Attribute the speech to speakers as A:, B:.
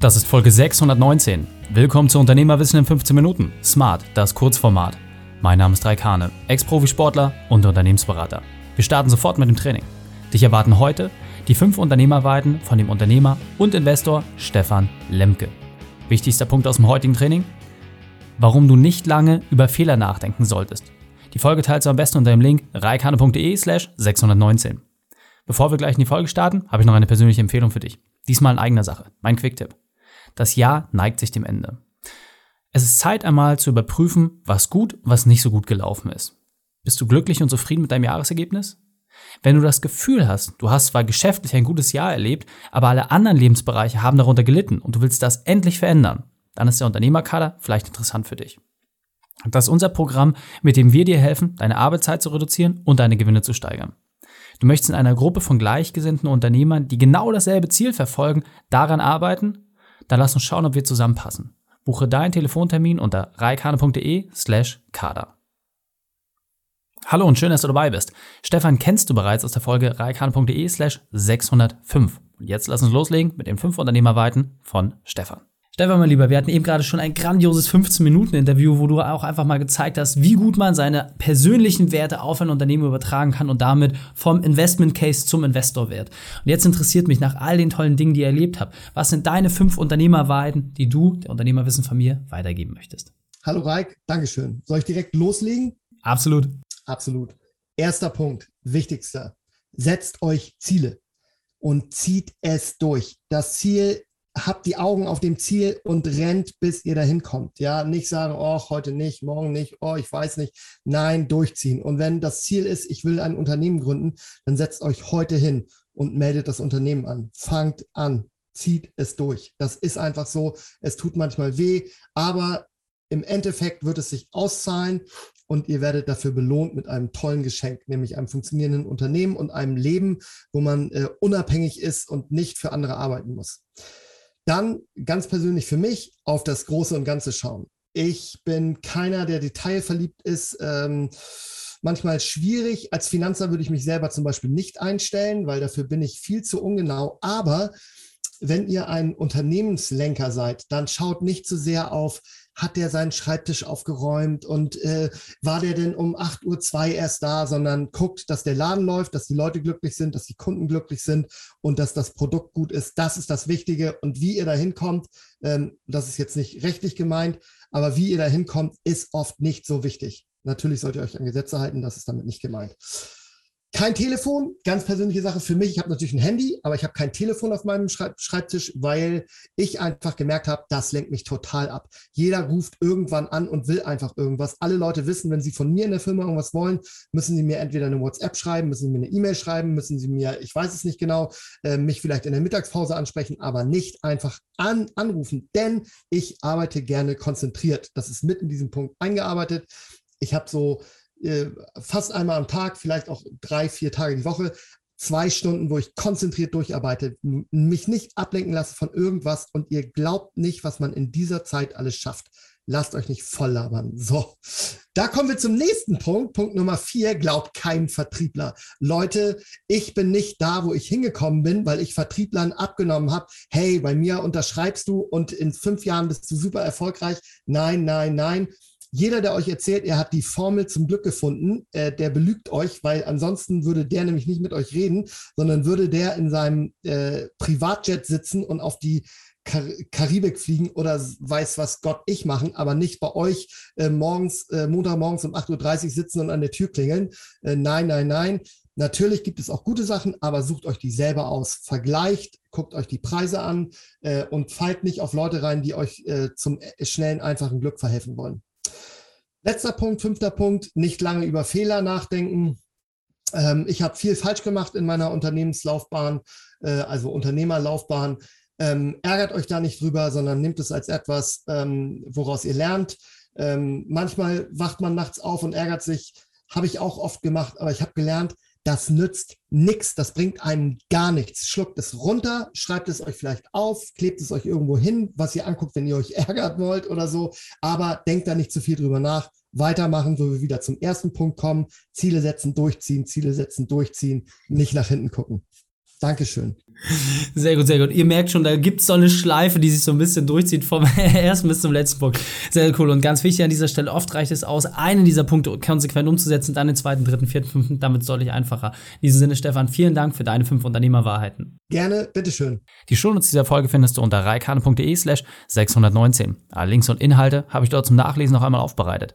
A: Das ist Folge 619. Willkommen zu Unternehmerwissen in 15 Minuten. Smart, das Kurzformat. Mein Name ist Raikane, Ex-Profisportler und Unternehmensberater. Wir starten sofort mit dem Training. Dich erwarten heute die fünf Unternehmerweiten von dem Unternehmer und Investor Stefan Lemke. Wichtigster Punkt aus dem heutigen Training? Warum du nicht lange über Fehler nachdenken solltest. Die Folge teilst du am besten unter dem Link reikane.de slash 619. Bevor wir gleich in die Folge starten, habe ich noch eine persönliche Empfehlung für dich. Diesmal in eigener Sache. Mein Quick-Tipp. Das Jahr neigt sich dem Ende. Es ist Zeit einmal zu überprüfen, was gut, was nicht so gut gelaufen ist. Bist du glücklich und zufrieden mit deinem Jahresergebnis? Wenn du das Gefühl hast, du hast zwar geschäftlich ein gutes Jahr erlebt, aber alle anderen Lebensbereiche haben darunter gelitten und du willst das endlich verändern, dann ist der Unternehmerkader vielleicht interessant für dich. Das ist unser Programm, mit dem wir dir helfen, deine Arbeitszeit zu reduzieren und deine Gewinne zu steigern. Du möchtest in einer Gruppe von gleichgesinnten Unternehmern, die genau dasselbe Ziel verfolgen, daran arbeiten? Dann lass uns schauen, ob wir zusammenpassen. Buche deinen Telefontermin unter reikane.de slash kader. Hallo und schön, dass du dabei bist. Stefan kennst du bereits aus der Folge reikane.de slash 605. Und jetzt lass uns loslegen mit den fünf Unternehmerweiten von Stefan. Stefan, mein Lieber, wir hatten eben gerade schon ein grandioses 15-Minuten-Interview, wo du auch einfach mal gezeigt hast, wie gut man seine persönlichen Werte auf ein Unternehmen übertragen kann und damit vom Investment-Case zum Investor-Wert. Und jetzt interessiert mich nach all den tollen Dingen, die ihr erlebt habt, was sind deine fünf Unternehmerweiten, die du, der Unternehmerwissen von mir, weitergeben möchtest?
B: Hallo Reik, Dankeschön. Soll ich direkt loslegen?
A: Absolut.
B: Absolut. Erster Punkt, wichtigster. Setzt euch Ziele und zieht es durch. Das Ziel habt die Augen auf dem Ziel und rennt, bis ihr dahin kommt. Ja, nicht sagen, oh, heute nicht, morgen nicht, oh, ich weiß nicht. Nein, durchziehen. Und wenn das Ziel ist, ich will ein Unternehmen gründen, dann setzt euch heute hin und meldet das Unternehmen an. Fangt an, zieht es durch. Das ist einfach so. Es tut manchmal weh, aber im Endeffekt wird es sich auszahlen und ihr werdet dafür belohnt mit einem tollen Geschenk, nämlich einem funktionierenden Unternehmen und einem Leben, wo man äh, unabhängig ist und nicht für andere arbeiten muss. Dann ganz persönlich für mich auf das Große und Ganze schauen. Ich bin keiner, der detailverliebt ist. Ähm, manchmal schwierig. Als Finanzer würde ich mich selber zum Beispiel nicht einstellen, weil dafür bin ich viel zu ungenau. Aber wenn ihr ein Unternehmenslenker seid, dann schaut nicht zu so sehr auf, hat der seinen Schreibtisch aufgeräumt und äh, war der denn um 8.02 Uhr erst da, sondern guckt, dass der Laden läuft, dass die Leute glücklich sind, dass die Kunden glücklich sind und dass das Produkt gut ist. Das ist das Wichtige. Und wie ihr da hinkommt, ähm, das ist jetzt nicht rechtlich gemeint, aber wie ihr da hinkommt, ist oft nicht so wichtig. Natürlich sollt ihr euch an Gesetze halten, das ist damit nicht gemeint. Kein Telefon, ganz persönliche Sache für mich. Ich habe natürlich ein Handy, aber ich habe kein Telefon auf meinem Schreibtisch, weil ich einfach gemerkt habe, das lenkt mich total ab. Jeder ruft irgendwann an und will einfach irgendwas. Alle Leute wissen, wenn sie von mir in der Firma irgendwas wollen, müssen sie mir entweder eine WhatsApp schreiben, müssen sie mir eine E-Mail schreiben, müssen sie mir, ich weiß es nicht genau, äh, mich vielleicht in der Mittagspause ansprechen, aber nicht einfach an, anrufen, denn ich arbeite gerne konzentriert. Das ist mit in diesem Punkt eingearbeitet. Ich habe so äh, fast einmal am Tag, vielleicht auch drei, vier Tage die Woche, zwei Stunden, wo ich konzentriert durcharbeite, mich nicht ablenken lasse von irgendwas und ihr glaubt nicht, was man in dieser Zeit alles schafft. Lasst euch nicht voll labern. So, da kommen wir zum nächsten Punkt. Punkt Nummer vier, glaubt kein Vertriebler. Leute, ich bin nicht da, wo ich hingekommen bin, weil ich Vertrieblern abgenommen habe. Hey, bei mir unterschreibst du und in fünf Jahren bist du super erfolgreich. Nein, nein, nein jeder, der euch erzählt, er hat die Formel zum Glück gefunden, äh, der belügt euch, weil ansonsten würde der nämlich nicht mit euch reden, sondern würde der in seinem äh, Privatjet sitzen und auf die Kar Karibik fliegen oder weiß was Gott ich machen, aber nicht bei euch äh, morgens, äh, Montagmorgens um 8.30 Uhr sitzen und an der Tür klingeln. Äh, nein, nein, nein. Natürlich gibt es auch gute Sachen, aber sucht euch die selber aus. Vergleicht, guckt euch die Preise an äh, und fallt nicht auf Leute rein, die euch äh, zum äh, schnellen, einfachen Glück verhelfen wollen. Letzter Punkt, fünfter Punkt, nicht lange über Fehler nachdenken. Ähm, ich habe viel falsch gemacht in meiner Unternehmenslaufbahn, äh, also Unternehmerlaufbahn. Ähm, ärgert euch da nicht drüber, sondern nehmt es als etwas, ähm, woraus ihr lernt. Ähm, manchmal wacht man nachts auf und ärgert sich, habe ich auch oft gemacht, aber ich habe gelernt, das nützt nichts, das bringt einem gar nichts. Schluckt es runter, schreibt es euch vielleicht auf, klebt es euch irgendwo hin, was ihr anguckt, wenn ihr euch ärgert wollt oder so. Aber denkt da nicht zu viel drüber nach. Weitermachen, wo wir wieder zum ersten Punkt kommen. Ziele setzen, durchziehen, Ziele setzen, durchziehen, nicht nach hinten gucken. Dankeschön.
A: Sehr gut, sehr gut. Ihr merkt schon, da gibt es so eine Schleife, die sich so ein bisschen durchzieht vom ersten bis zum letzten Punkt. Sehr cool. Und ganz wichtig an dieser Stelle, oft reicht es aus, einen dieser Punkte konsequent umzusetzen, dann den zweiten, dritten, vierten, fünften, damit ist deutlich einfacher. In diesem Sinne, Stefan, vielen Dank für deine fünf Unternehmerwahrheiten.
B: Gerne, bitteschön.
A: Die Shownotes dieser Folge findest du unter reikane.de slash 619. Alle Links und Inhalte habe ich dort zum Nachlesen noch einmal aufbereitet.